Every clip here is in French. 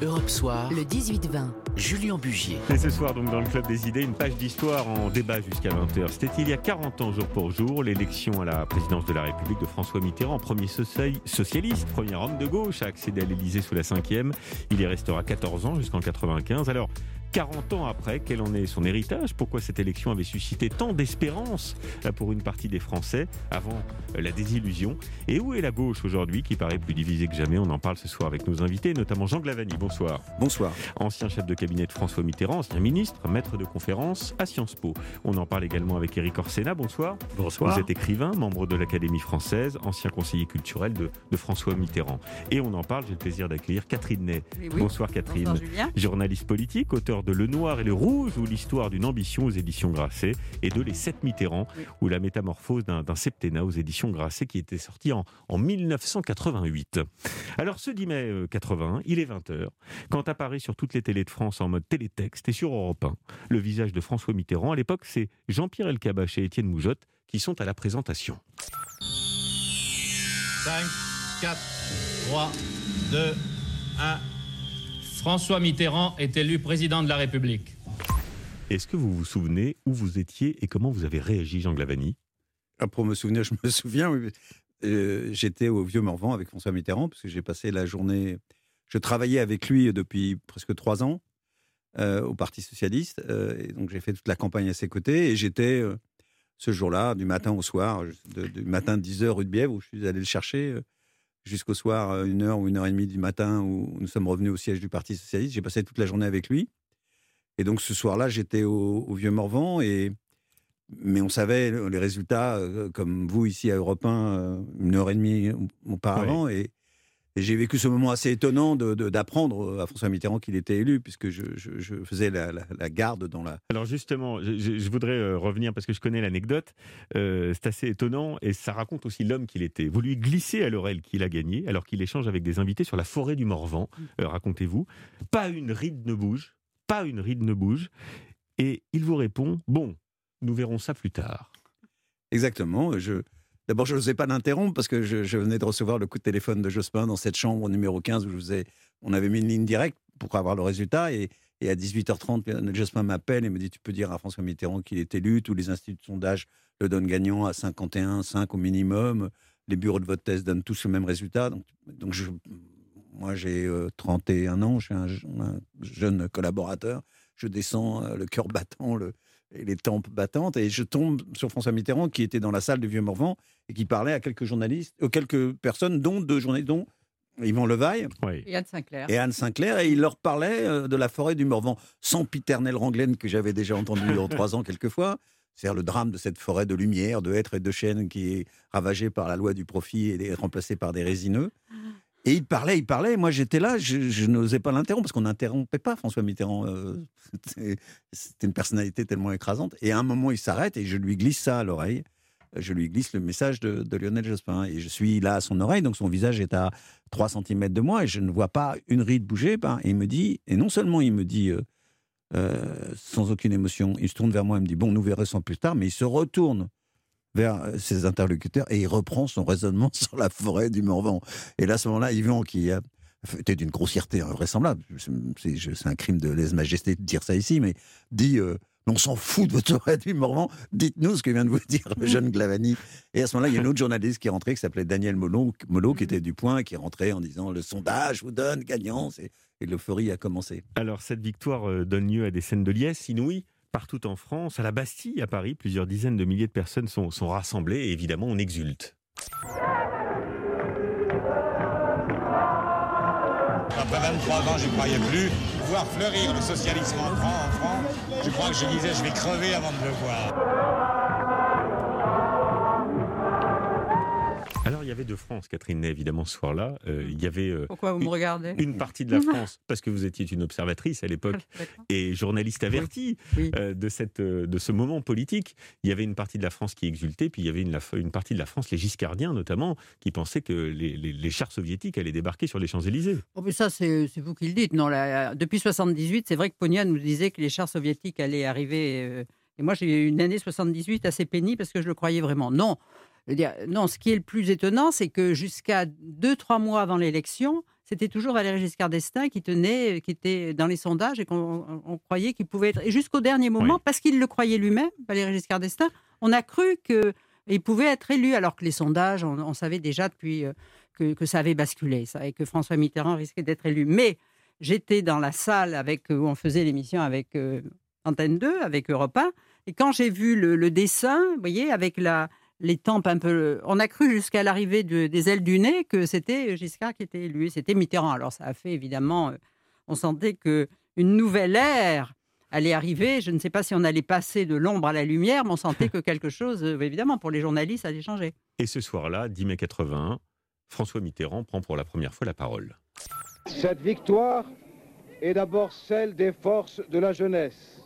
Europe Soir, le 18-20. Julien Bugier. Et ce soir, donc, dans le Club des Idées, une page d'histoire en débat jusqu'à 20h. C'était il y a 40 ans, jour pour jour, l'élection à la présidence de la République de François Mitterrand, premier socialiste, premier homme de gauche à accéder à l'Élysée sous la 5e. Il y restera 14 ans jusqu'en 95. Alors, 40 ans après, quel en est son héritage Pourquoi cette élection avait suscité tant d'espérance pour une partie des Français avant la désillusion? Et où est la gauche aujourd'hui qui paraît plus divisée que jamais? On en parle ce soir avec nos invités, notamment Jean Glavani. Bonsoir. Bonsoir. Ancien chef de cabinet de François Mitterrand, ancien ministre, maître de conférence à Sciences Po. On en parle également avec Éric Orsena. Bonsoir. Bonsoir. Vous êtes écrivain, membre de l'Académie française, ancien conseiller culturel de, François Mitterrand. Et on en parle, j'ai le plaisir d'accueillir Catherine Ney. Bonsoir Catherine. Bonsoir, Julien. Journaliste politique, auteur de Le Noir et le Rouge ou l'histoire d'une ambition aux éditions Grasset et de Les Sept Mitterrand ou la métamorphose d'un septennat aux éditions Grasset qui était sorti en, en 1988. Alors ce 10 mai 81, il est 20h, quand apparaît sur toutes les télés de France en mode télétexte et sur Europe 1 le visage de François Mitterrand. À l'époque, c'est Jean-Pierre Elkabbach et Étienne Moujotte qui sont à la présentation. 5, 4, 3, 2, 1. François Mitterrand est élu président de la République. Est-ce que vous vous souvenez où vous étiez et comment vous avez réagi, Jean Glavani? Ah, Pour me souvenir, je me souviens. Euh, j'étais au Vieux Morvan avec François Mitterrand, parce que j'ai passé la journée. Je travaillais avec lui depuis presque trois ans euh, au Parti Socialiste. Euh, et donc j'ai fait toute la campagne à ses côtés. Et j'étais ce jour-là, du matin au soir, du matin 10h rue de Bièvre, où je suis allé le chercher jusqu'au soir, euh, une heure ou une heure et demie du matin, où nous sommes revenus au siège du Parti Socialiste. J'ai passé toute la journée avec lui. Et donc ce soir-là, j'étais au, Vieux Morvan, et, mais on savait les résultats, euh, comme vous ici à Europe 1, euh, une heure et demie auparavant. Et, j'ai vécu ce moment assez étonnant d'apprendre de, à François Mitterrand qu'il était élu, puisque je, faisais la, garde dans la. Alors justement, je, voudrais euh, revenir parce que je connais l'anecdote. Euh, c'est assez étonnant et ça raconte aussi l'homme qu'il était. Vous lui glissez à l'oreille qu'il a gagné, alors qu'il échange avec des invités sur la forêt du Morvan. Euh, racontez-vous. Pas une ride ne bouge, pas une ride ne bouge, et il vous répond bon, nous verrons ça plus tard. Exactement. Je, D'abord, je n'osais pas l'interrompre parce que je, venais de recevoir le coup de téléphone de Jospin dans cette chambre numéro 15 où on avait mis une ligne directe pour avoir le résultat. Et, à 18h30, Jospin m'appelle et me dit Tu peux dire à François Mitterrand qu'il est élu. Tous les instituts de sondage le donnent gagnant à 51, 5 au minimum. Les bureaux de vote test donnent tous le même résultat. Donc, moi, j'ai 31 euh, ans, je suis un, un, jeune collaborateur. Je descends euh, le cœur battant, le, et les tempes battantes. Et je tombe sur François Mitterrand qui était dans la salle du Vieux Morvan et qui parlait à quelques journalistes, aux euh, quelques personnes, dont deux journalistes, dont Yvan Levaille et Anne Sinclair. Et Anne Sinclair, et il leur parlait euh, de la forêt du Morvan, sans piternel Ranglaine que j'avais déjà entendu en trois ans quelquefois. C'est-à-dire le drame de cette forêt de lumière, de hêtres et de chênes qui est ravagée par la loi du profit et remplacée par des résineux. Et il parlait, il parlait. Moi, j'étais là, je, n'osais pas l'interrompre parce qu'on n'interrompait pas François Mitterrand. Euh, c'était une personnalité tellement écrasante. Et à un moment, il s'arrête et je lui glisse ça à l'oreille. Je lui glisse le message de, Lionel Jospin. Et je suis là à son oreille, donc son visage est à 3 cm de moi et je ne vois pas une ride bouger. Ben, et il me dit, et non seulement il me dit euh, euh, sans aucune émotion, il se tourne vers moi et me dit Bon, nous verrons plus tard, mais il se retourne vers euh, ses interlocuteurs et il reprend son raisonnement sur la forêt du Morvan. Et là, à ce moment-là, Yvan, qui était d'une grossièreté invraisemblable, c'est un crime de lèse-majesté de dire ça ici, mais dit euh, on s'en fout de votre forêt du Morvan, dites-nous ce que vient de vous dire le jeune Glavani. Et à ce moment-là, il y a une autre journaliste qui est rentrée qui s'appelait Daniel Molot, qui était du point, qui est rentré en disant le sondage vous donne gagnant. Et l'euphorie a commencé. Alors, cette victoire euh, donne lieu à des scènes de liesse inouïes partout en France, à la Bastille, à Paris, plusieurs dizaines de milliers de personnes sont, sont rassemblées et évidemment on exulte. Après 23 ans, je ne croyais plus voir fleurir le socialisme en France. Je crois que je disais, je vais crever avant de le voir. Avait de France, Catherine Ney, évidemment, ce soir-là. Euh, il y avait. Euh, Pourquoi vous me regardez Une partie de la France, parce que vous étiez une observatrice à l'époque et journaliste avertie euh, de, cette, de ce moment politique. Il y avait une partie de la France qui exultait, puis il y avait une, une partie de la France, les giscardiens notamment, qui pensaient que les, les, chars soviétiques allaient débarquer sur les Champs-Élysées. Oh, mais ça, c'est vous qui le dites. Non, depuis 78, c'est vrai que Pognat nous disait que les chars soviétiques allaient arriver. et moi, j'ai eu une année 78 assez pénible parce que je le croyais vraiment. Non, non, ce qui est le plus étonnant, c'est que jusqu'à deux, trois mois avant l'élection, c'était toujours Valéry Giscard d'Estaing qui tenait, qui était dans les sondages et qu'on croyait qu'il pouvait être. Et jusqu'au dernier moment, parce qu'il le croyait lui-même, Valéry Giscard d'Estaing, on a cru qu'il pouvait être élu, alors que les sondages, on, savait déjà depuis euh, que, ça avait basculé, et que François Mitterrand risquait d'être élu. Mais j'étais dans la salle avec, où on faisait l'émission avec euh, Antenne 2, avec Europe 1, et quand j'ai vu le, dessin, vous voyez, avec la, les tempes un peu. On a cru jusqu'à l'arrivée des ailes du nez que c'était Giscard qui était élu. C'était Mitterrand. Alors ça a fait évidemment. Euh, on sentait que une nouvelle ère allait arriver. Je ne sais pas si on allait passer de l'ombre à la lumière, mais on sentait que quelque chose, euh, évidemment, pour les journalistes, allait changer. Et ce soir-là, 10 mai 81, François Mitterrand prend pour la première fois la parole. Cette victoire est d'abord celle des forces de la jeunesse,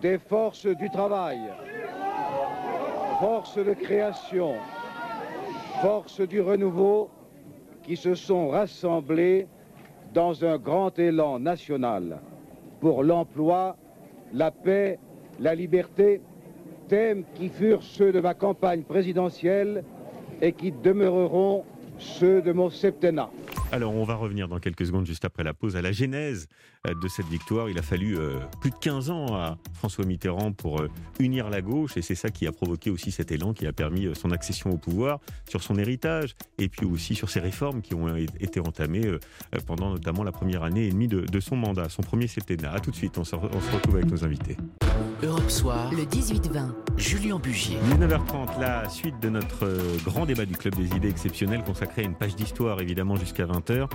des forces du travail, forces de création, forces du renouveau qui se sont rassemblées dans un grand élan national pour l'emploi, la paix, la liberté, thèmes qui furent ceux de ma campagne présidentielle et qui demeureront ceux de mon septennat. Alors, on va revenir dans quelques secondes, juste après la pause, à la genèse euh, de cette victoire. Il a fallu euh, plus de 15 ans à François Mitterrand pour euh, unir la gauche, et c'est ça qui a provoqué aussi cet élan qui a permis son accession au pouvoir, sur son héritage, et puis aussi sur ses réformes qui ont été entamées pendant notamment la première année et demie de, son mandat, son premier septennat. A tout de suite, on se, on se retrouve avec nos invités. Europe Soir, le 18-20, Julien Bugier. 19h30, la suite de notre grand débat du Club des idées exceptionnelles consacré à une page d'histoire évidemment jusqu'à 20h.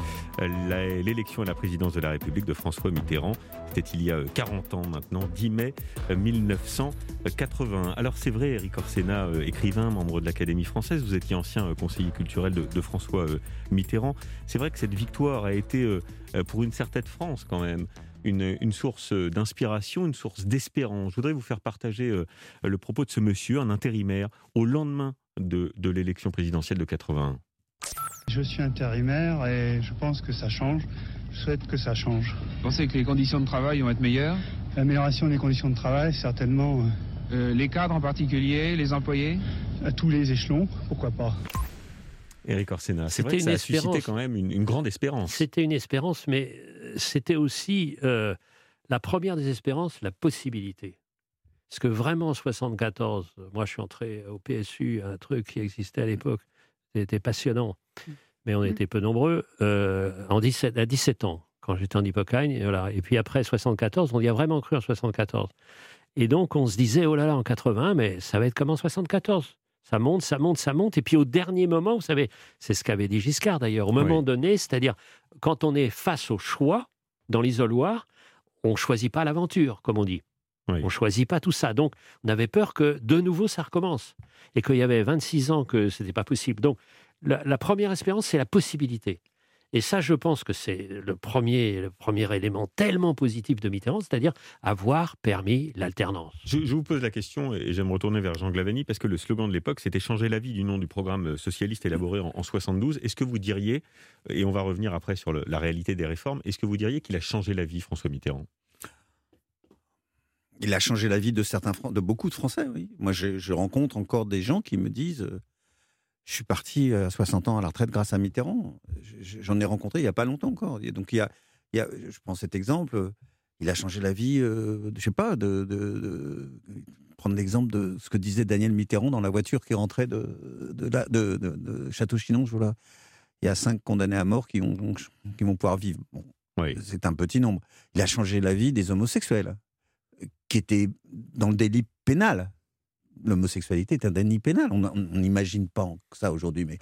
L'élection à la présidence de la République de François Mitterrand, c'était il y a 40 ans maintenant, 10 mai 1980. Alors c'est vrai, Eric Orsena, euh, écrivain, membre de l'Académie française, vous étiez ancien euh, conseiller culturel de, François euh, Mitterrand. C'est vrai que cette victoire a été, pour une certaine France quand même, une, source d'inspiration, une source d'espérance. Je voudrais vous faire partager le propos de ce monsieur, un intérimaire, au lendemain de, de l'élection présidentielle de 81. Je suis intérimaire et je pense que ça change. Je souhaite que ça change. Vous pensez que les conditions de travail vont être meilleures? L'amélioration des conditions de travail, certainement. Euh, euh, les cadres en particulier, les employés? À tous les échelons, pourquoi pas. Éric Orsena, c'est vrai que ça a suscité quand même une, grande espérance. C'était une espérance, mais euh, c'était aussi la première des espérances, la possibilité. Parce que vraiment, en 74, moi je suis entré au PSU, un truc qui existait à l'époque, c'était passionnant. Mais on mmh. était peu nombreux, euh, en 17, à 17 ans, quand j'étais en Hippocagne. Et, voilà. et puis après 74, on y a vraiment cru en 74. Et donc on se disait, oh là là, en 80, mais ça va être comme en 74. Ça monte, ça monte, ça monte. Et puis au dernier moment, vous savez, c'est ce qu'avait dit Giscard d'ailleurs, au moment donné, c'est-à-dire quand on est face au choix dans l'isoloir, on ne choisit pas l'aventure, comme on dit. On ne choisit pas tout ça. Donc, on avait peur que de nouveau ça recommence. Et qu'il y avait 26 ans que ce n'était pas possible. Donc, la, première espérance, c'est la possibilité. Et ça, je pense que c'est le premier, le premier élément tellement positif de Mitterrand, c'est-à-dire avoir permis l'alternance. Je, vous pose la question, et j'aime retourner vers Jean Glavani, parce que le slogan de l'époque, c'était changer la vie du nom du programme socialiste élaboré en, 72. Est-ce que vous diriez, et on va revenir après sur la réalité des réformes, est-ce que vous diriez qu'il a changé la vie, François Mitterrand? Il a changé la vie de certains, de beaucoup de Français, oui. Moi, je, je rencontre encore des gens qui me disent euh, je suis parti à 60 ans à la retraite grâce à Mitterrand. J'en ai rencontré il n'y a pas longtemps encore. Donc, il y, a, il y a, je prends cet exemple, il a changé la vie, euh, je sais pas, de, de, prendre l'exemple de ce que disait Daniel Mitterrand dans la voiture qui rentrait de, de, de Château-Chinon. Voilà. Il y a cinq condamnés à mort qui, ont, qui vont pouvoir vivre. Bon, C'est un petit nombre. Il a changé la vie des homosexuels qui étaient dans le délit pénal l'homosexualité est un déni pénal. On n'imagine pas ça aujourd'hui, mais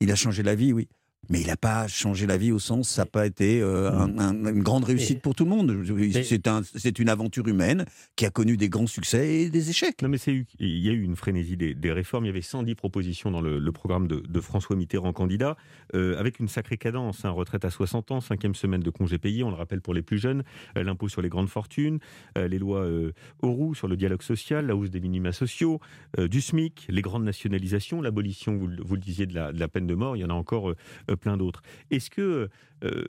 il a changé la vie, oui. Mais il n'a pas changé la vie au sens, ça n'a pas été euh, une grande réussite pour tout le monde. C'est un, une aventure humaine qui a connu des grands succès et des échecs. Non, mais il y a eu une frénésie des, réformes. Il y avait 110 propositions dans le, programme de, François Mitterrand candidat, euh, avec une sacrée cadence. un hein. retraite à 60 ans, cinquième semaine de congés payés, on le rappelle pour les plus jeunes, euh, l'impôt sur les grandes fortunes, les lois Auroux sur le dialogue social, la hausse des minima sociaux, du SMIC, les grandes nationalisations, l'abolition, vous, vous, le disiez, de la, de la, peine de mort. Il y en a encore plein d'autres. Est-ce que,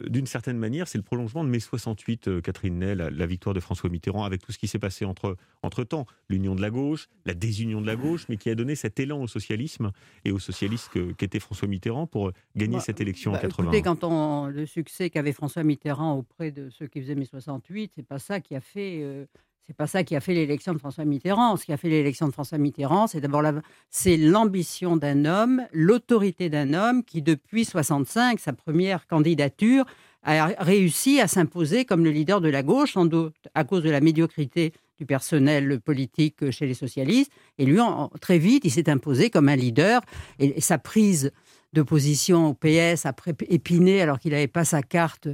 d'une certaine manière, c'est le prolongement de mai 68, Catherine Ney, la, victoire de François Mitterrand, avec tout ce qui s'est passé entre, entre temps, l'union de la gauche, la désunion de la gauche, mais qui a donné cet élan au socialisme et au socialiste qu'était François Mitterrand pour gagner bah, cette élection bah, en 80. Écoutez, quand on, le succès qu'avait François Mitterrand auprès de ceux qui faisaient mai 68, c'est pas ça qui a fait c'est pas ça qui a fait l'élection de François Mitterrand. Ce qui a fait l'élection de François Mitterrand, c'est d'abord c'est l'ambition d'un homme, l'autorité d'un homme qui, depuis 65, sa première candidature, a réussi à s'imposer comme le leader de la gauche, sans doute à cause de la médiocrité du personnel politique chez les socialistes. Et lui, très vite, il s'est imposé comme un leader. Et, sa prise d'opposition au PS après Épinay, alors qu'il n'avait pas sa carte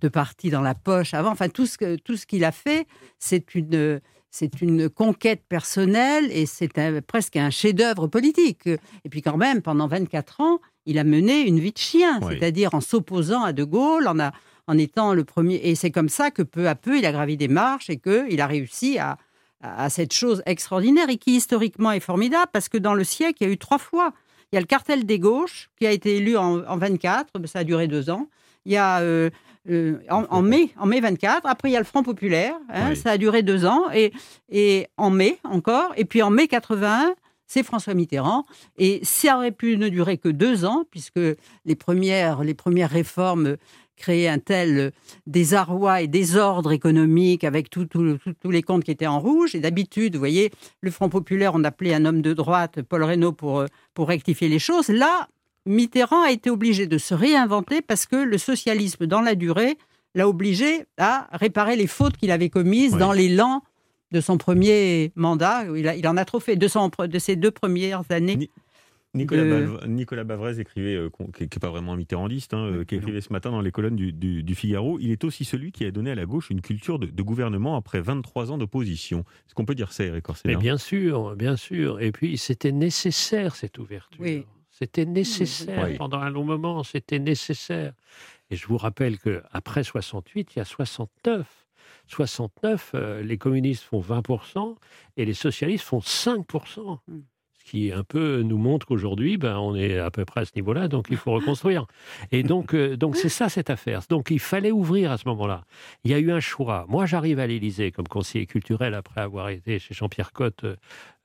de parti dans la poche avant. Enfin, tout ce, tout ce qu'il a fait, c'est une, c'est une conquête personnelle et c'est presque un chef-d'œuvre politique. Et puis quand même, pendant 24 ans, il a mené une vie de chien, c'est-à-dire en s'opposant à De Gaulle, en, a, en étant le premier. Et c'est comme ça que peu à peu, il a gravi des marches et qu'il a réussi à, à cette chose extraordinaire et qui historiquement est formidable parce que dans le siècle, il y a eu trois fois il y a le cartel des gauches qui a été élu en, en 24, ça a duré deux ans. Il y a euh, euh, en, mai, en mai 24. Après, il y a le Front populaire, hein, ça a duré deux ans. Et, et en mai encore. Et puis en mai 81, c'est François Mitterrand. Et ça aurait pu ne durer que deux ans, puisque les premières, les premières réformes créer un tel euh, désarroi et désordre économique avec tous les comptes qui étaient en rouge. Et d'habitude, vous voyez, le Front populaire, on appelait un homme de droite, Paul Reynaud, pour, euh, pour rectifier les choses. Là, Mitterrand a été obligé de se réinventer parce que le socialisme, dans la durée, l'a obligé à réparer les fautes qu'il avait commises dans l'élan de son premier mandat. Il, il, en a trop fait de, de ses deux premières années. Nicolas, Bavrez écrivait, euh, qui n'est pas vraiment un mitterrandiste, hein, euh, qui écrivait ce matin dans les colonnes du, Figaro, il est aussi celui qui a donné à la gauche une culture de, gouvernement après 23 ans d'opposition. Est-ce qu'on peut dire ça, Eric Mais bien sûr, bien sûr. Et puis, c'était nécessaire, cette ouverture. C'était nécessaire. Pendant un long moment, c'était nécessaire. Et je vous rappelle qu'après 68, il y a 69. 69, euh, les communistes font 20% et les socialistes font 5% qui un peu nous montre qu'aujourd'hui, ben, on est à peu près à ce niveau-là, donc il faut reconstruire. Et donc, euh, donc c'est ça cette affaire. Donc il fallait ouvrir à ce moment-là. Il y a eu un choix. Moi, j'arrive à l'Élysée comme conseiller culturel après avoir été chez Jean-Pierre Cotte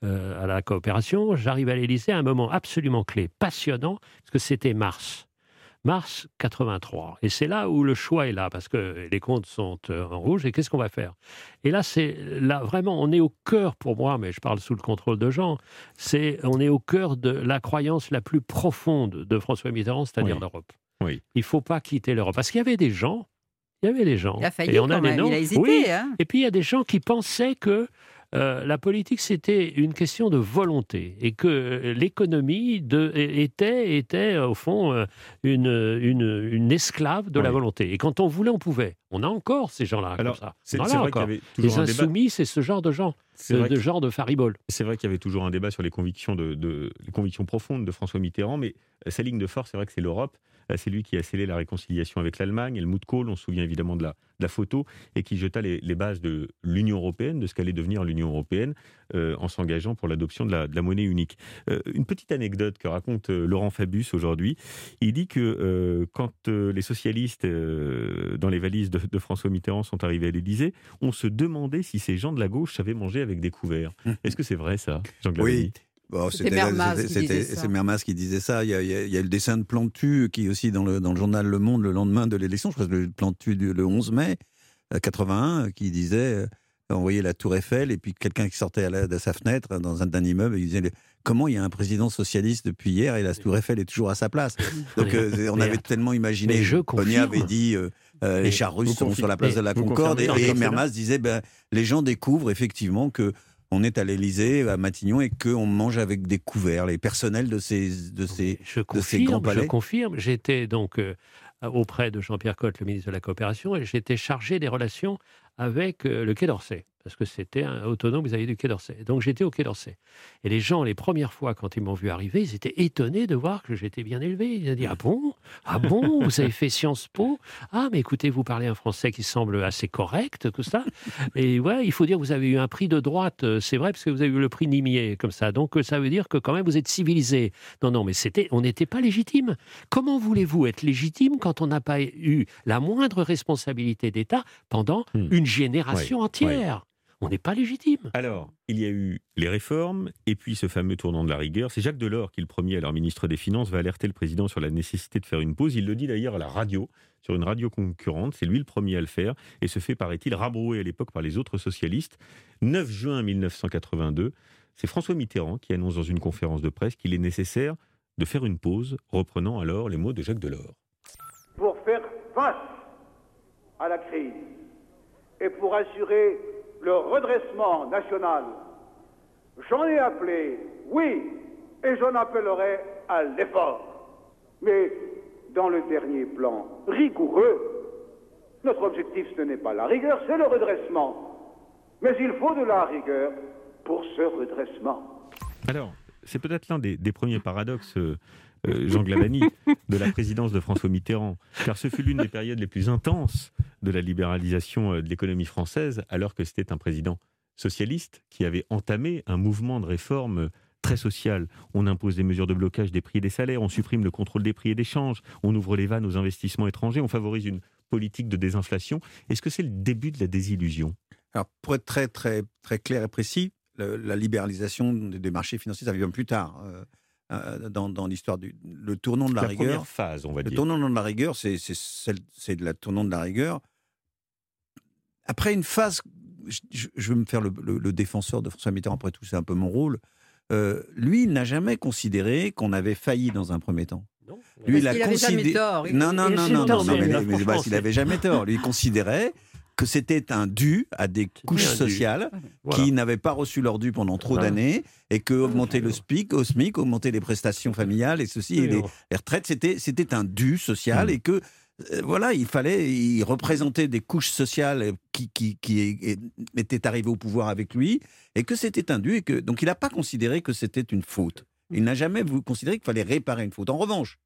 euh, à la coopération. J'arrive à l'Élysée à un moment absolument clé, passionnant, parce que c'était mars mars 83. Et c'est là où le choix est là, parce que les comptes sont euh, en rouge, et qu'est-ce qu'on va faire? Et là, c'est là vraiment, on est au cœur, pour moi, mais je parle sous le contrôle de Jean, c'est on est au cœur de la croyance la plus profonde de François Mitterrand, c'est-à-dire l'Europe. Oui. Il ne faut pas quitter l'Europe. Parce qu'il y avait des gens, il y avait des gens. Il a failli et on a il a hésité. Oui. Hein. Et puis il y a des gens qui pensaient que euh, la politique, c'était une question de volonté et que l'économie était, était, au fond, euh, une, une, esclave de la volonté. Et quand on voulait, on pouvait. On a encore ces gens-là comme ça. C'est vrai qu'il y avait Les insoumis, c'est ce genre de gens, ce de genre de faribole. C'est vrai qu'il y avait toujours un débat sur les convictions, de, les convictions profondes de François Mitterrand, mais sa ligne de force, c'est vrai que c'est l'Europe. Euh, c'est lui qui a scellé la réconciliation avec l'Allemagne, Helmut Kohl, on se souvient évidemment de la, la photo, et qui jeta les, bases de l'Union européenne, de ce qu'allait devenir l'Union européenne, euh, en s'engageant pour l'adoption de la, monnaie unique. Euh, une petite anecdote que raconte Laurent Fabius aujourd'hui. Il dit que quand les socialistes, dans les valises de, François Mitterrand, sont arrivés à l'Élysée, on se demandait si ces gens de la gauche savaient manger avec des couverts. Est-ce que c'est vrai ça, Jean Oui, c'était Mermas, qui disait ça. Il y, a, le dessin de Plantu qui aussi dans le, dans le journal Le Monde le lendemain de l'élection, je crois que le Plantu du, le 11 mai 81, euh, qui disait euh, on voyait la tour Eiffel et puis quelqu'un qui sortait à de sa fenêtre dans un, immeuble et il disait comment il y a un président socialiste depuis hier et la tour Eiffel est toujours à sa place? Donc euh, on avait tellement imaginé. je avait dit les chars russes sont sur la place de la Concorde et, et Mermas disait ben, les gens découvrent effectivement que on est à l'Élysée, à Matignon, et qu'on mange avec des couverts, les personnels de ces, de ces, je confirme, grands palais. Je confirme. J'étais donc euh, auprès de Jean-Pierre Cotte, le ministre de la Coopération, et j'étais chargé des relations avec euh, le Quai d'Orsay parce que c'était un autonome vis-à-vis du Quai d'Orsay. Donc j'étais au Quai d'Orsay. Et les gens, les premières fois, quand ils m'ont vu arriver, ils étaient étonnés de voir que j'étais bien élevé. Ils ont dit Ah bon? Ah bon? Vous avez fait Sciences Po? Ah, mais écoutez, vous parlez un français qui semble assez correct, tout ça. Et ouais, il faut dire que vous avez eu un prix de droite, euh, c'est vrai, parce que vous avez eu le prix Nimier, comme ça. Donc euh, ça veut dire que quand même vous êtes civilisé. Non, non, mais c'était, on n'était pas légitime. Comment voulez-vous être légitime quand on n'a pas eu la moindre responsabilité d'État pendant Hmm. une génération entière? On n'est pas légitime. Alors, il y a eu les réformes et puis ce fameux tournant de la rigueur. C'est Jacques Delors qui, le premier, alors ministre des Finances, va alerter le président sur la nécessité de faire une pause. Il le dit d'ailleurs à la radio, sur une radio concurrente. C'est lui le premier à le faire et se fait, paraît-il, rabrouer à l'époque par les autres socialistes. 9 juin 1982, c'est François Mitterrand qui annonce dans une conférence de presse qu'il est nécessaire de faire une pause, reprenant alors les mots de Jacques Delors. pour faire face à la crise et pour assurer le redressement national, j'en ai appelé, oui, et j'en appellerai à l'effort. Mais dans le dernier plan rigoureux, notre objectif ce n'est pas la rigueur, c'est le redressement. Mais il faut de la rigueur pour ce redressement. Alors, c'est peut-être l'un des, premiers paradoxes, euh, Jean Glavani, de la présidence de François Mitterrand, car ce fut l'une des périodes les plus intenses de la libéralisation euh, de l'économie française, alors que c'était un président socialiste qui avait entamé un mouvement de réforme euh, très social. On impose des mesures de blocage des prix et des salaires, on supprime le contrôle des prix et des changes, on ouvre les vannes aux investissements étrangers, on favorise une politique de désinflation. Est-ce que c'est le début de la désillusion? Alors, pour être très, très, très clair et précis, le- la libéralisation des des marchés financiers, ça vient plus tard. euh, euh, dans, dans l'histoire du le tournant de la, La rigueur. première phase, on va le dire. tournant de la rigueur, c'est c'est celle- c'est de la tournant de la rigueur. Après une phase, je, je- veux me faire le, le- le défenseur de François Mitterrand. Après tout, c'est un peu mon rôle. Euh, lui, il n'a jamais considéré qu'on avait failli dans un premier temps. Lui, Parce qu'il avait jamais tort. Il- Non, non, il non, avait non, tort, non, non, mais mais, mais- bah, il n'avait jamais tort. Lui, il considérait que c'était un dû à des couches sociales Voilà. qui n'avaient pas reçu leur dû pendant trop Voilà. d'années et que augmenter le SMIC, au SMIC, augmenter les prestations familiales et ceci et les, Absolument. les retraites, c'était c'était un dû social Mm. et que euh, voilà, il fallait, il représentait des couches sociales qui, qui, étaient arrivées au pouvoir avec lui et que c'était un dû et que donc il n'a pas considéré que c'était une faute. Il n'a jamais voulu considérer qu'il fallait réparer une faute. En revanche,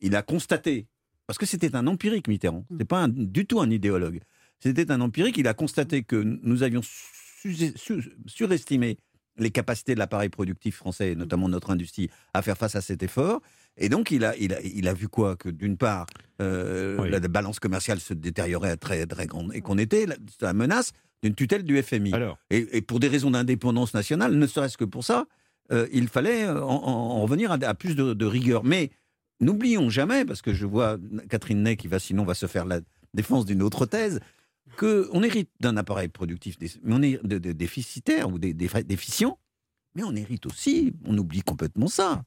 il a constaté parce que c'était un empirique Mitterrand, c'était pas un- du tout un idéologue. C'était un empirique. Il a constaté que nous avions su- su- surestimé les capacités de l'appareil productif français, et notamment notre industrie, à faire face à cet effort. Et donc, il a, il a, il a vu quoi? Que d'une part, euh, Oui. la balance commerciale se détériorait à très, très grande et qu'on était la, la menace d'une tutelle du FMI. Alors, Et, et pour des raisons d'indépendance nationale, ne serait-ce que pour ça, euh, il fallait euh, en, en- en revenir à, à plus de, de rigueur. Mais n'oublions jamais, parce que je vois Catherine Ney qui va sinon va se faire la défense d'une autre thèse, qu'on hérite d'un appareil productif mais on est de- de- déficitaire ou dé- dé- déficient, mais on hérite aussi, on oublie complètement ça,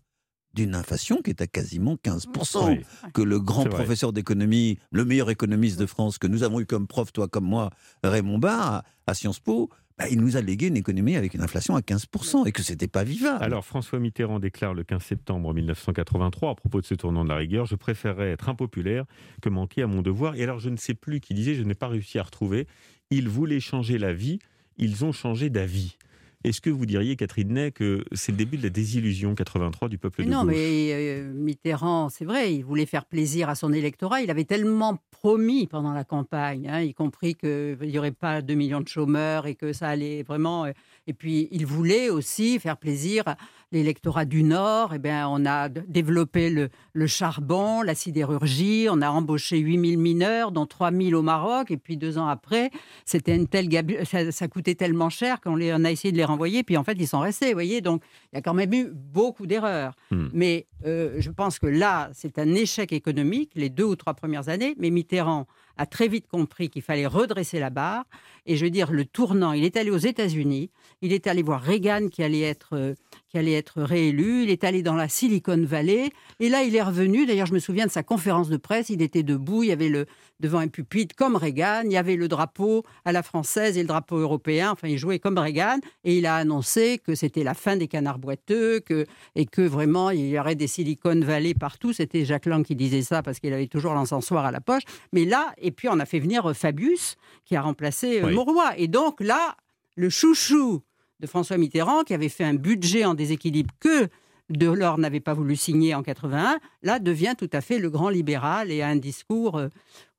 d'une inflation qui est à quasiment 15%. Oui. Que le grand professeur d'économie, le meilleur économiste de France que nous avons eu comme prof, toi comme moi, Raymond Barre, à, à Sciences Po, bah, il nous a légué une économie avec une inflation à 15% et que c'était pas vivable. Alors, François Mitterrand déclare le 15 septembre 1983, à propos de ce tournant de la rigueur, je préférerais être impopulaire que manquer à mon devoir. Et alors, je ne sais plus qui disait, je n'ai pas réussi à retrouver, ils voulaient changer la vie, ils ont changé d'avis. Est-ce que vous diriez, Catherine Ney, que c'est le début de la désillusion 83 du peuple Mais de non, gauche? mais euh, Mitterrand, c'est vrai, il voulait faire plaisir à son électorat. Il avait tellement promis pendant la campagne, hein, y compris qu'il n'y aurait pas 2 millions de chômeurs et que ça allait vraiment. euh, Et puis, il voulait aussi faire plaisir l'électorat du Nord. Eh bien, on a développé le, le charbon, la sidérurgie. On a embauché 8000 mineurs, dont 3000 au Maroc. Et puis, deux ans après, c'était une telle gabu- ça, ça coûtait tellement cher qu'on les- on a essayé de les renvoyer. Puis, en fait, ils sont restés. Vous voyez, donc il y a quand même eu beaucoup d'erreurs. Hmm. Mais euh, je pense que là, c'est un échec économique, les deux ou trois premières années. Mais Mitterrand a très vite compris qu'il fallait redresser la barre. Et je veux dire, le tournant, il est allé aux États-Unis, il est allé voir Reagan qui allait être, euh, qui allait être réélu, il est allé dans la Silicon Valley. Et là, il est revenu. D'ailleurs, je me souviens de sa conférence de presse. Il était debout, il y avait le devant un pupitre comme Reagan. Il y avait le drapeau à la française et le drapeau européen. Enfin, il jouait comme Reagan et il a annoncé que c'était la fin des canards boiteux que, et que vraiment il y aurait des silicones Valley partout. C'était Jacques Lang qui disait ça parce qu'il avait toujours l'encensoir à la poche. Mais là, puis on a fait venir Fabius qui a remplacé euh, Mauroy. Et donc là, le chouchou de François Mitterrand, qui avait fait un budget en déséquilibre que Delors n'avait pas voulu signer en 81, là devient tout à fait le grand libéral et a un discours euh,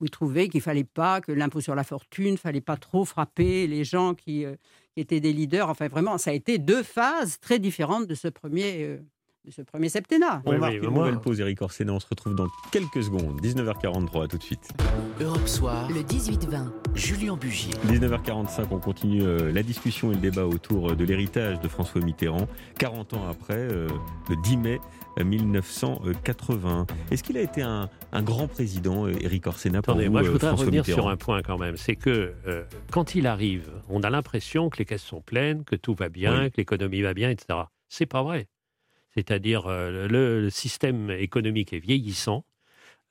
où il trouvait qu'il fallait pas que l'impôt sur la fortune, fallait pas trop frapper les gens qui, euh, étaient des leaders. Enfin, vraiment, ça a été deux phases très différentes de ce premier. Euh, de ce premier septennat. On marque une nouvelle pause, Eric Orsena. On se retrouve dans quelques secondes. 19h43, tout de suite. Europe Soir, le 18-20, Julien Bugier. 19h45, on continue la discussion et le débat autour de l'héritage de François Mitterrand. 40 ans après, le 10 mai 1980. Est-ce qu'il a été un, grand président, Éric Orsena Attendez, moi je voudrais revenir sur un point quand même. C'est que quand il arrive, on a l'impression que les caisses sont pleines, que tout va bien, que l'économie va bien, etc. C'est pas vrai. C'est-à-dire le, système économique est vieillissant.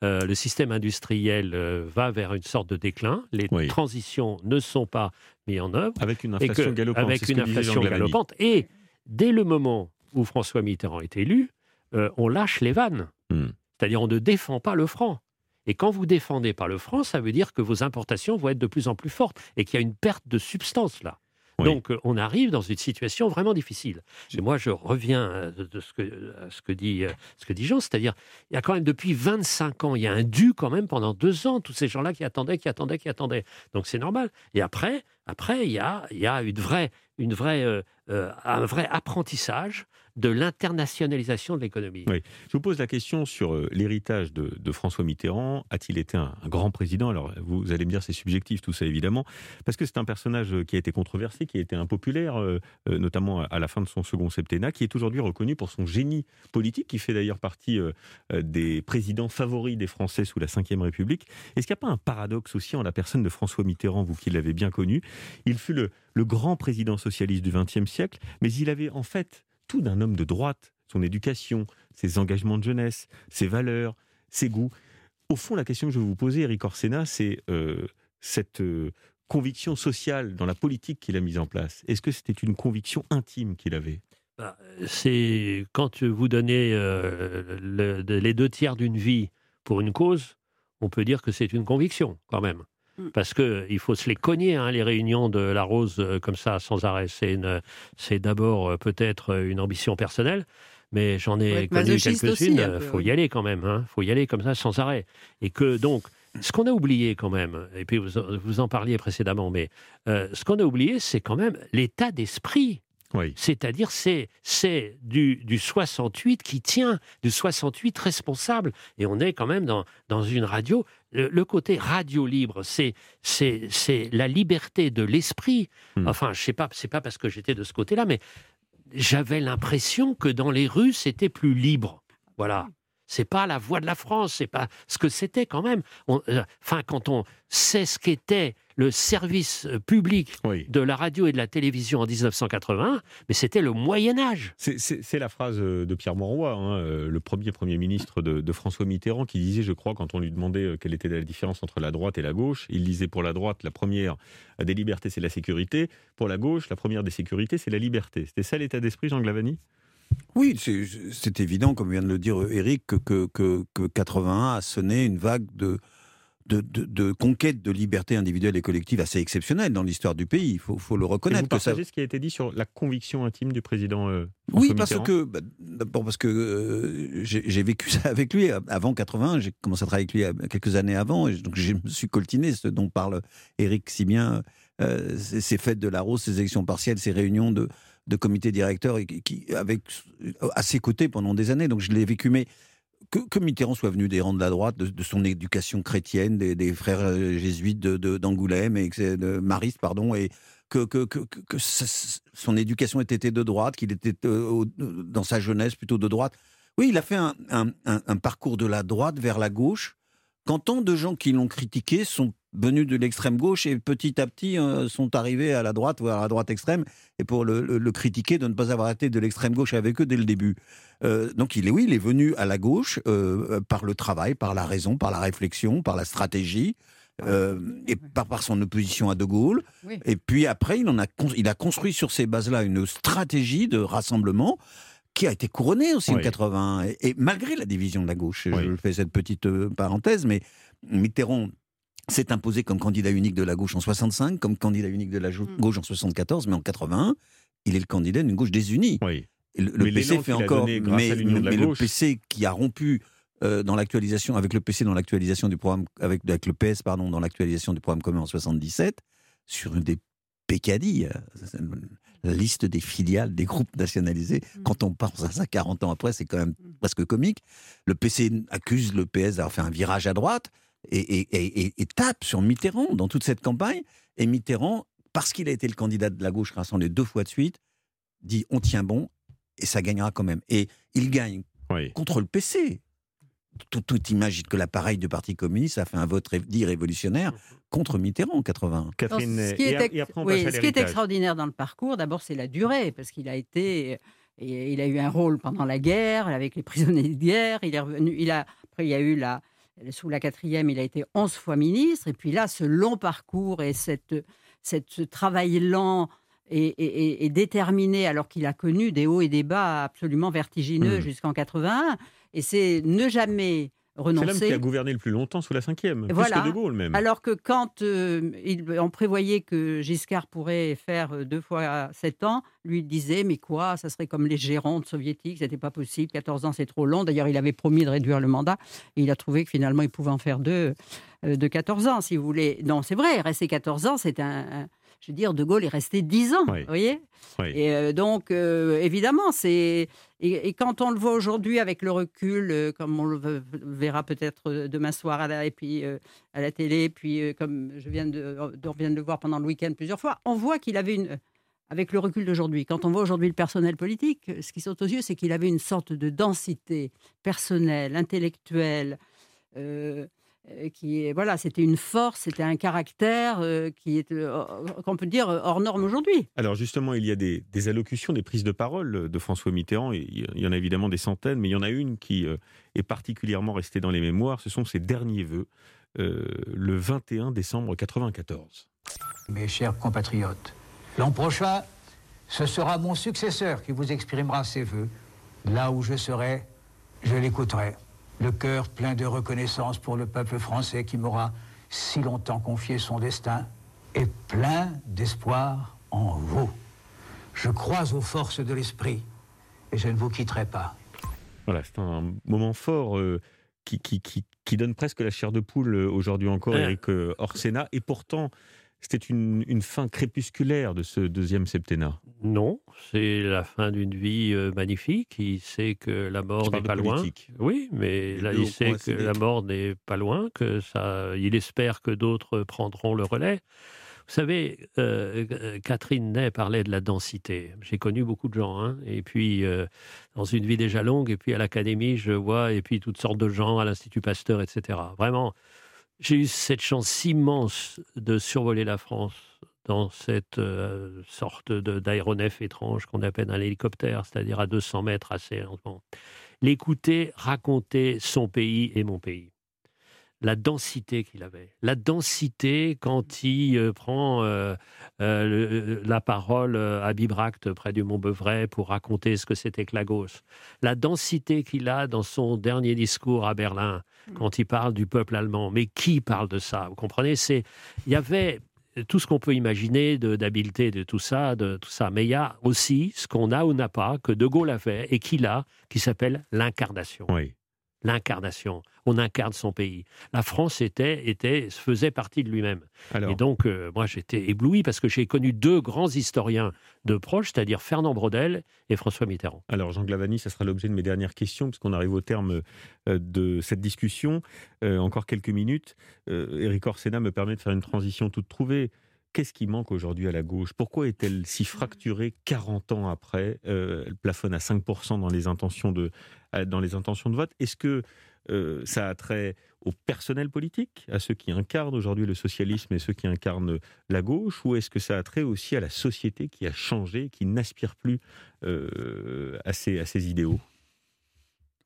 le système industriel va vers une sorte de déclin. Les transitions ne sont pas mises en œuvre. Avec une inflation galopante. Avec une inflation galopante. Et dès le moment où François Mitterrand est élu, euh, on lâche les vannes. Hmm. C'est-à-dire on ne défend pas le franc. Et quand vous défendez pas le franc, ça veut dire que vos importations vont être de plus en plus fortes et qu'il y a une perte de substance là. Donc euh, on arrive dans une situation vraiment difficile. Et moi je reviens euh, de ce que, à ce que dit, ce que dit Jean, c'est-à-dire il y a quand même depuis 25 ans, il y a un dû quand même pendant deux ans, tous ces gens-là qui attendaient, qui attendaient, qui attendaient. Donc c'est normal. Et après, après il y a, il y a une vraie, une vraie, un vrai apprentissage de l'internationalisation de l'économie. Je vous pose la question sur euh, l'héritage de, François Mitterrand. A-t-il été un, grand président? Alors, vous allez me dire, c'est subjectif tout ça, évidemment, parce que c'est un personnage qui a été controversé, qui a été impopulaire, euh, euh, notamment à la fin de son second septennat, qui est aujourd'hui reconnu pour son génie politique, qui fait d'ailleurs partie des présidents favoris des Français sous la Ve République. Est-ce qu'il n'y a pas un paradoxe aussi en la personne de François Mitterrand, vous qui l'avez bien connu? Il fut le grand président socialiste du XXe siècle, mais il avait en fait d'un homme de droite, son éducation, ses engagements de jeunesse, ses valeurs, ses goûts. Au fond, la question que je vais vous poser, Eric Orsena, c'est euh, cette euh, conviction sociale dans la politique qu'il a mise en place. Est-ce que c'était une conviction intime qu'il avait? Bah, C'est quand vous donnez euh, les deux tiers d'une vie pour une cause, on peut dire que c'est une conviction quand même. Mm. Parce qu'il faut se les cogner, hein, les réunions de la Rose, euh, comme ça, sans arrêt. C'est d'abord euh, peut-être une ambition personnelle, mais j'en ai connu quelques-unes. Il faut y aller quand même. Il hein. faut y aller comme ça, sans arrêt. Et que donc, ce qu'on a oublié quand même, et puis vous, vous en parliez précédemment, mais euh, ce qu'on a oublié, c'est quand même l'état d'esprit c'est-à-dire, c'est, c'est du, du 68 qui tient, du 68 responsable. Et on est quand même dans, dans une radio. Le, côté radio libre, c'est, c'est, c'est la liberté de l'esprit. Hmm. Enfin, je sais pas, c'est pas parce que j'étais de ce côté-là, mais j'avais l'impression que dans les rues, c'était plus libre. Voilà. C'est pas la voix de la France, c'est pas ce que c'était quand même. Euh, enfin, quand on sait ce qu'était le service euh, public de la radio et de la télévision en 1980, mais c'était le Moyen Âge. C'est la phrase euh, de Pierre Monroy, hein, le premier Premier ministre de, François Mitterrand, qui disait, je crois, quand on lui demandait quelle était la différence entre la droite et la gauche, il disait pour la droite, la première des libertés, c'est la sécurité, pour la gauche, la première des sécurités, c'est la liberté. C'était ça l'état d'esprit, Jean Glavani? Oui, c'est évident, comme vient de le dire Eric, que, que, que, 81 a sonné une vague de, de, de, conquête de liberté individuelle et collective assez exceptionnelle dans l'histoire du pays. Il faut, faut, le reconnaître. Et vous partagez ce qui a été dit sur la conviction intime du président euh, Oui, parce que bah, d'abord parce que euh, j'ai vécu ça avec lui avant 81. J'ai commencé à travailler avec lui euh, quelques années avant, et donc je me suis coltiné ce dont parle Eric si bien. ces fêtes de la rose, ces élections partielles, ces réunions de de comité directeur et qui, avec, à ses côtés pendant des années. Donc je l'ai vécu. Mais que, Mitterrand soit venu des rangs de la droite, de, son éducation chrétienne, des, frères euh, jésuites d'Angoulême, et de Mariste, pardon, et que, que, que son éducation était de droite, qu'il était euh, dans sa jeunesse plutôt de droite. Oui, il a fait un, un parcours de la droite vers la gauche, quand tant de gens qui l'ont critiqué sont venus de l'extrême gauche et petit à petit euh, sont arrivés à la droite, voire à la droite extrême, et pour le, critiquer de ne pas avoir été de l'extrême gauche avec eux dès le début. Euh, donc il est, oui, il est venu à la gauche euh, par le travail, par la raison, par la réflexion, par la stratégie, euh, et par, par son opposition à De Gaulle. Oui. Et puis après, il, en a, il a construit sur ces bases-là une stratégie de rassemblement qui a été couronnée aussi en Oui. 80. Et, et malgré la division de la gauche, Oui. je fais cette petite parenthèse, mais Mitterrand s'est imposé comme candidat unique de la gauche en 65, comme candidat unique de la Mm. gauche en 74, mais en 81, il est le candidat d'une gauche désunie. Oui. Le, le Mais PC fait encore, mais, le. PC qui a rompu euh, dans l'actualisation avec le PC dans l'actualisation du programme avec, avec le PS pardon dans l'actualisation du programme commun en 77 sur une des pécadilles, euh, la liste des filiales des groupes nationalisés. Mm. Quand on pense à ça 40 ans après, c'est quand même presque comique. Le PC accuse le PS d'avoir fait un virage à droite et, et- et- et- et tape sur Mitterrand dans toute cette campagne. Et Mitterrand, parce qu'il a été le candidat de la gauche rassemblée deux fois de suite, dit on tient bon et ça gagnera quand même. Et il gagne Oui. contre le PC. Tout, tout imagine que l'appareil du Parti communiste a fait un vote ré- dit révolutionnaire contre Mitterrand en 81. Non, Catherine, ce qui est, a- ex- et après on oui, passe à ce qui est extraordinaire dans le parcours, d'abord, c'est la durée, parce qu'il a été, il a eu un rôle pendant la guerre avec les prisonniers de guerre. Il est revenu, il a, après, il y a eu la, sous la quatrième, il a été 11 fois ministre, et puis là, ce long parcours et cette, cette ce travail lent. Et, et- et- et déterminé, alors qu'il a connu des hauts et des bas absolument vertigineux Mm. jusqu'en 81. Et c'est ne jamais C'est l'homme qui a gouverné le plus longtemps sous la cinquième, Voilà. plus que De Gaulle même. Alors que quand euh, il- on prévoyait que Giscard pourrait faire euh, deux fois sept ans, lui il disait mais quoi, ça serait comme les gérontes soviétiques, c'était pas possible, 14 ans c'est trop long. D'ailleurs il avait promis de réduire le mandat et il a trouvé que finalement il pouvait en faire deux euh, de 14 ans si vous voulez. Non c'est vrai, rester 14 ans c'est un, un- je veux dire De Gaulle est resté 10 ans, Oui. vous voyez. Oui. Et euh, donc, euh, évidemment, c'est. Et, et quand on le voit aujourd'hui avec le recul, euh, comme on le ve- verra peut-être demain soir à la, et puis, à la télé, puis comme je viens de, de- on vient de le voir pendant le week-end plusieurs fois, on voit qu'il avait une. Avec le recul d'aujourd'hui, quand on voit aujourd'hui le personnel politique, ce qui saute aux yeux, c'est qu'il avait une sorte de densité personnelle, intellectuelle. Euh, qui voilà, c'était une force, c'était un caractère euh, qui est euh, qu'on peut dire hors norme aujourd'hui. Alors justement, il y a des, des allocutions, des prises de parole de François Mitterrand. et Il y en a évidemment des centaines, mais il y en a une qui euh, est particulièrement restée dans les mémoires. Ce sont ses derniers vœux, euh, le 21 décembre 94. Mes chers compatriotes, l'an prochain, ce sera mon successeur qui vous exprimera ses vœux. Là où je serai, je l'écouterai. Le cœur plein de reconnaissance pour le peuple français qui m'aura si longtemps confié son destin et plein d'espoir en vous. Je crois aux forces de l'esprit et je ne vous quitterai pas. Voilà, c'est un moment fort euh, qui, qui, qui, qui donne presque la chair de poule euh, aujourd'hui encore, Ouais. Eric euh, Orsena. Et pourtant, c'était une, une fin crépusculaire de ce deuxième septennat. Non, c'est la fin d'une vie euh, magnifique. Il sait que la mort n'est pas loin. Oui, mais là, il sait que la mort n'est pas loin, que ça, il espère que d'autres prendront le relais. Vous savez, euh, euh, Catherine Ney parlait de la densité. J'ai connu beaucoup de gens, hein, et puis euh, dans une vie déjà longue, et puis à l'académie, je vois, et puis toutes sortes de gens à l'Institut Pasteur, etc. Vraiment, j'ai eu cette chance immense de survoler la France dans cette euh, sorte d'aéronef étrange qu'on appelle un hélicoptère, c'est-à-dire à 200 mètres assez lentement. L'écouter raconter son pays et mon pays. La densité qu'il avait. La densité quand il euh, prend euh, euh, le- la parole à Bibracte, près du Mont-Beuvray, pour raconter ce que c'était que la gauche. La densité qu'il a dans son dernier discours à Berlin, quand il parle du peuple allemand. Mais qui parle de ça Vous comprenez? C'est Il y avait tout ce qu'on peut imaginer de- d'habileté de tout ça, de tout ça. Mais il y a aussi ce qu'on a ou n'a pas, que De Gaulle avait et qu'il a, qui s'appelle l'incarnation. Oui. L'incarnation. On incarne son pays. La France était, était, faisait partie de lui-même. Et donc, euh, moi, j'étais ébloui parce que j'ai connu deux grands historiens de proches, c'est-à-dire Fernand Braudel et François Mitterrand. Alors, Jean Glavani, ça sera l'objet de mes dernières questions, puisqu'on arrive au terme euh, de cette discussion. Euh, encore quelques minutes. Euh, Éric Orsena me permet de faire une transition toute trouvée. Qu'est-ce qui manque aujourd'hui à la gauche? Pourquoi est-elle si fracturée 40 ans après Euh, Elle plafonne à 5% dans les intentions de, vote? Est-ce que euh, ça a trait au personnel politique, à ceux qui incarnent aujourd'hui le socialisme et ceux qui incarnent la gauche, ou est-ce que ça a trait aussi à la société qui a changé, qui n'aspire plus euh, à, ces, à ces idéaux?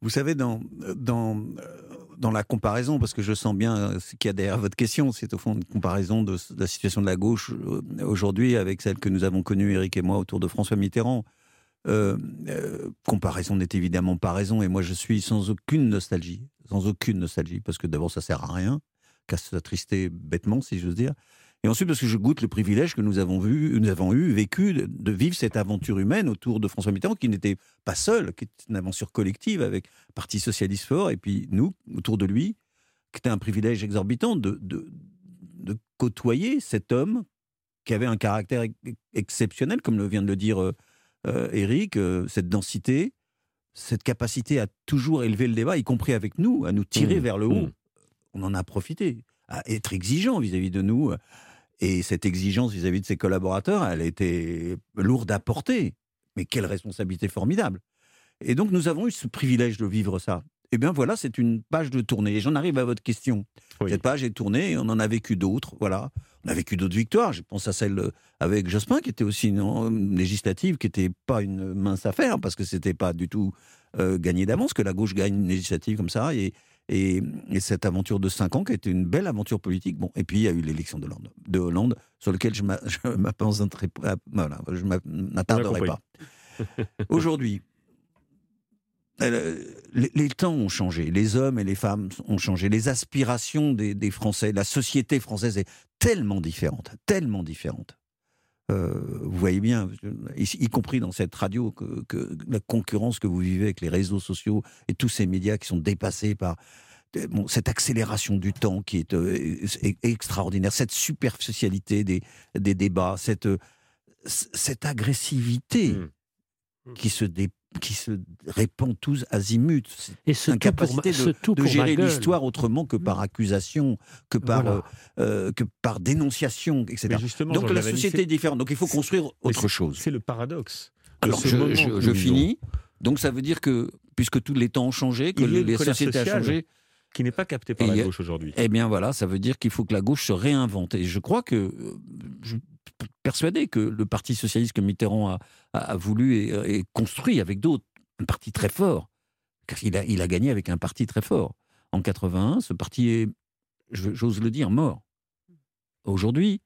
Vous savez, dans, dans, dans la comparaison, parce que je sens bien ce qu'il y a derrière votre question, c'est au fond une comparaison de, la situation de la gauche aujourd'hui avec celle que nous avons connue, Eric et moi, autour de François Mitterrand. comparaison n'est évidemment pas raison, et moi je suis sans aucune nostalgie, sans aucune nostalgie, parce que d'abord ça sert à rien, qu'à s'attrister bêtement, si j'ose dire. Et ensuite, parce que je goûte le privilège que nous avons, vu, nous avons eu, vécu, de, vivre cette aventure humaine autour de François Mitterrand, qui n'était pas seul, qui était une aventure collective avec Parti Socialiste Fort, et puis nous, autour de lui, qui était un privilège exorbitant de, de, de côtoyer cet homme qui avait un caractère exceptionnel, comme le vient de le dire euh, euh Eric, euh, cette densité, cette capacité à toujours élever le débat, y compris avec nous, à nous tirer mmh. vers le haut. Mmh. On en a profité, à être exigeant vis-à-vis -vis de nous, et cette exigence vis-à-vis de ses collaborateurs, elle était lourde à porter. Mais quelle responsabilité formidable. Et donc nous avons eu ce privilège de vivre ça. Eh bien voilà, c'est une page de tournée. Et j'en arrive à votre question. Cette page est tournée et on en a vécu d'autres. Voilà. On a vécu d'autres victoires. Je pense à celle avec Jospin, qui était aussi une législative, qui n'était pas une mince affaire, parce que c'était pas du tout euh, gagné d'avance que la gauche gagne une législative comme ça. Et, et, cette aventure de 5 ans qui a été une belle aventure politique. Bon, et puis il y a eu l'élection de Hollande, de Hollande, sur lequel je m'attarderai pas. Aujourd'hui, les, temps ont changé, les hommes et les femmes ont changé, les aspirations des, des Français, la société française est tellement différente, tellement différente. Euh, vous voyez bien, y, compris dans cette radio, que, la concurrence que vous vivez avec les réseaux sociaux et tous ces médias qui sont dépassés par cette accélération du temps qui est, euh, extraordinaire, cette superficialité des, des débats, cette, cette agressivité mmh. qui se dé, qui se répand tous azimuts. Et ce incapacité de, de gérer l'histoire autrement que par accusation, que par, euh, euh, que par dénonciation, etc. Donc la société est différente. Donc il faut construire autre chose. C'est le paradoxe. Alors je, finis. Donc ça veut dire que, puisque tous les temps ont changé, que les sociétés ont changé, qui n'est pas capté par la gauche aujourd'hui. Eh bien voilà, ça veut dire qu'il faut que la gauche se réinvente. Et je crois que, euh, je persuadé que le Parti socialiste que Mitterrand a, voulu et, construit avec d'autres, un parti très fort, car il a, il a gagné avec un parti très fort. En 81, ce parti est, j'ose le dire, mort. Aujourd'hui,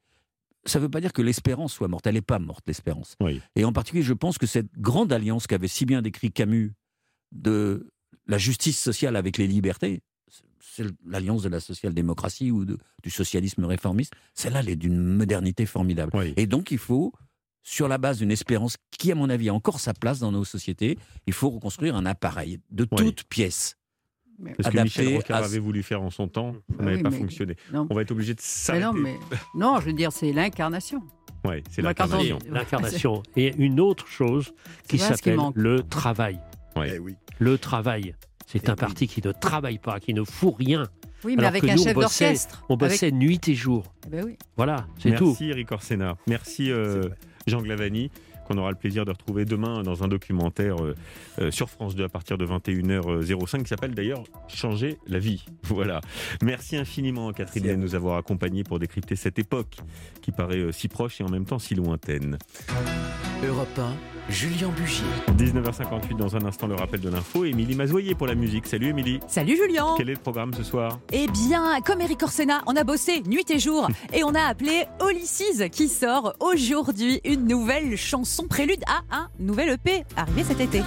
ça ne veut pas dire que l'espérance soit morte. Elle n'est pas morte, l'espérance. Et en particulier, je pense que cette grande alliance qu'avait si bien décrit Camus de la justice sociale avec les libertés, c'est l'alliance de la social-démocratie ou du socialisme réformiste. Celle-là, elle est d'une modernité formidable. Et donc, il faut, sur la base d'une espérance qui, à mon avis, a encore sa place dans nos sociétés, il faut reconstruire un appareil de toutes pièces. Parce que Michel Rocard avait voulu faire en son temps, ça n'avait pas fonctionné. On va être obligé de s'arrêter. Non, mais non, je veux dire, c'est l'incarnation. Oui, c'est l'incarnation. L'incarnation. Et une autre chose qui s'appelle le travail. Eh oui. Le travail. C'est un parti qui ne travaille pas, qui ne fout rien. Oui, mais avec un chef d'orchestre. On bossait nuit et jour. Eh ben oui. Voilà, c'est tout. Merci Eric Orsena. Merci euh, Jean Glavani qu'on aura le plaisir de retrouver demain dans un documentaire euh, euh, sur France 2 à partir de 21h05 qui s'appelle d'ailleurs Changer la vie. Voilà. Merci infiniment Catherine de nous avoir accompagnés pour décrypter cette époque qui paraît si proche et en même temps si lointaine. Europe 1. Julien Bugier. 19h58 dans un instant le rappel de l'info. Émilie Mazoyer pour la musique. Salut Émilie. Salut Julien. Quel est le programme ce soir? Eh bien, comme Eric Orsena, on a bossé nuit et jour et on a appelé Olysses qui sort aujourd'hui une nouvelle chanson prélude à un nouvel EP arrivé cet été.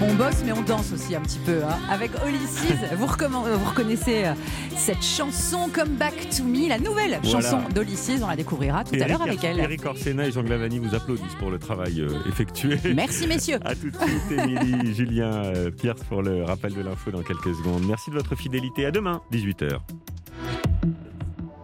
On bosse, mais on danse aussi un petit peu. Hein. Avec Olysses, vous, vous, reconnaissez euh, cette chanson Come Back to Me, la nouvelle chanson d'Olysses. On la découvrira tout à l'heure avec elle. Eric Orsena et Jean Glavani vous applaudissent pour le travail euh, effectué. Merci, messieurs. à tout de suite, Émilie, Julien, euh, Pierre, pour le rappel de l'info dans quelques secondes. Merci de votre fidélité. À demain, 18h.